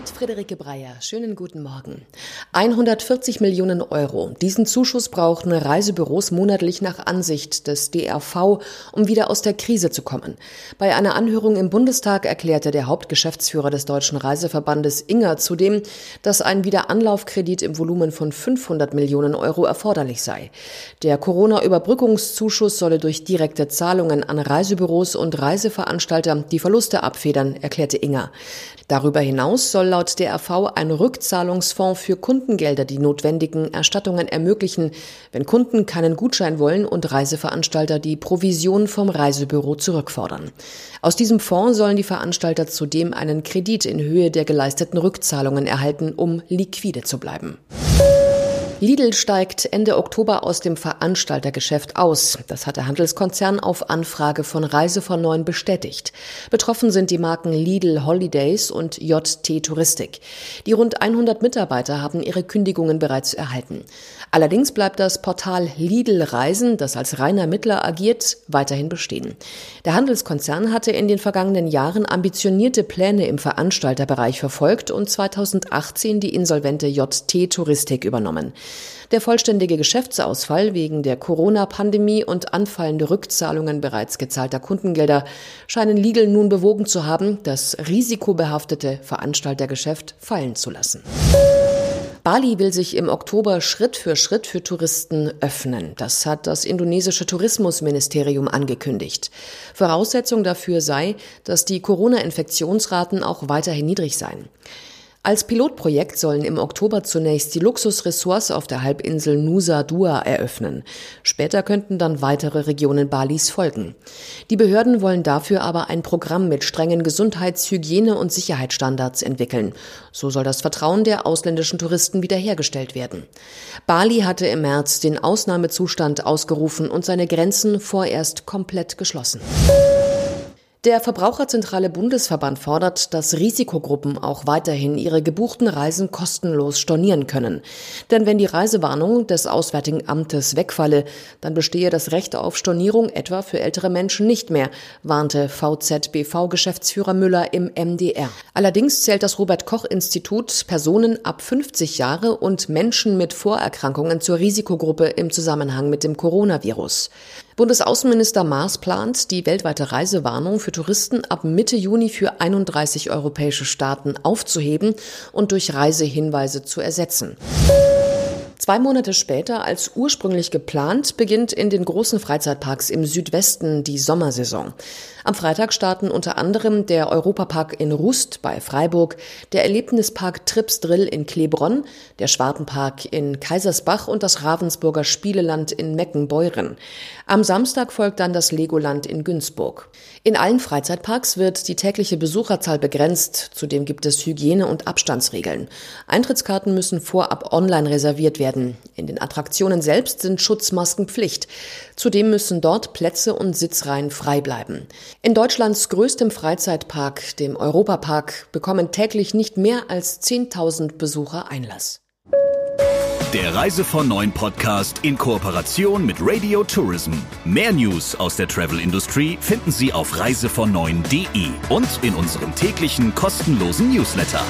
Mit Friederike Breyer. Schönen guten Morgen. 140 Millionen Euro. Diesen Zuschuss brauchen Reisebüros monatlich nach Ansicht des DRV, um wieder aus der Krise zu kommen. Bei einer Anhörung im Bundestag erklärte der Hauptgeschäftsführer des Deutschen Reiseverbandes Inger zudem, dass ein Wiederanlaufkredit im Volumen von 500 Millionen Euro erforderlich sei. Der Corona-Überbrückungszuschuss solle durch direkte Zahlungen an Reisebüros und Reiseveranstalter die Verluste abfedern, erklärte Inger. Darüber hinaus soll laut DRV ein Rückzahlungsfonds für Kundengelder die notwendigen Erstattungen ermöglichen, wenn Kunden keinen Gutschein wollen und Reiseveranstalter die Provision vom Reisebüro zurückfordern. Aus diesem Fonds sollen die Veranstalter zudem einen Kredit in Höhe der geleisteten Rückzahlungen erhalten, um liquide zu bleiben. Lidl steigt Ende Oktober aus dem Veranstaltergeschäft aus. Das hat der Handelskonzern auf Anfrage von Reise von Neuen bestätigt. Betroffen sind die Marken Lidl Holidays und JT Touristik. Die rund 100 Mitarbeiter haben ihre Kündigungen bereits erhalten. Allerdings bleibt das Portal Lidl Reisen, das als reiner Mittler agiert, weiterhin bestehen. Der Handelskonzern hatte in den vergangenen Jahren ambitionierte Pläne im Veranstalterbereich verfolgt und 2018 die insolvente JT Touristik übernommen. Der vollständige Geschäftsausfall wegen der Corona-Pandemie und anfallende Rückzahlungen bereits gezahlter Kundengelder scheinen Lidl nun bewogen zu haben, das risikobehaftete Veranstaltergeschäft fallen zu lassen. Bali will sich im Oktober Schritt für Schritt für Touristen öffnen. Das hat das indonesische Tourismusministerium angekündigt. Voraussetzung dafür sei, dass die Corona-Infektionsraten auch weiterhin niedrig seien. Als Pilotprojekt sollen im Oktober zunächst die Luxusressorts auf der Halbinsel Nusa Dua eröffnen. Später könnten dann weitere Regionen Balis folgen. Die Behörden wollen dafür aber ein Programm mit strengen Gesundheits-, Hygiene- und Sicherheitsstandards entwickeln. So soll das Vertrauen der ausländischen Touristen wiederhergestellt werden. Bali hatte im März den Ausnahmezustand ausgerufen und seine Grenzen vorerst komplett geschlossen. Der Verbraucherzentrale Bundesverband fordert, dass Risikogruppen auch weiterhin ihre gebuchten Reisen kostenlos stornieren können. Denn wenn die Reisewarnung des Auswärtigen Amtes wegfalle, dann bestehe das Recht auf Stornierung etwa für ältere Menschen nicht mehr, warnte VZBV-Geschäftsführer Müller im MDR. Allerdings zählt das Robert Koch Institut Personen ab 50 Jahre und Menschen mit Vorerkrankungen zur Risikogruppe im Zusammenhang mit dem Coronavirus. Bundesaußenminister Maas plant, die weltweite Reisewarnung für Touristen ab Mitte Juni für 31 europäische Staaten aufzuheben und durch Reisehinweise zu ersetzen. Zwei Monate später als ursprünglich geplant beginnt in den großen Freizeitparks im Südwesten die Sommersaison. Am Freitag starten unter anderem der Europapark in Rust bei Freiburg, der Erlebnispark Trips Drill in Klebronn, der Schwartenpark in Kaisersbach und das Ravensburger Spieleland in Meckenbeuren. Am Samstag folgt dann das Legoland in Günzburg. In allen Freizeitparks wird die tägliche Besucherzahl begrenzt. Zudem gibt es Hygiene- und Abstandsregeln. Eintrittskarten müssen vorab online reserviert werden werden. In den Attraktionen selbst sind Schutzmasken Pflicht. Zudem müssen dort Plätze und Sitzreihen frei bleiben. In Deutschlands größtem Freizeitpark, dem Europapark, bekommen täglich nicht mehr als 10.000 Besucher Einlass. Der Reise von Neuen Podcast in Kooperation mit Radio Tourism. Mehr News aus der Travel Industry finden Sie auf reisevon und in unserem täglichen kostenlosen Newsletter.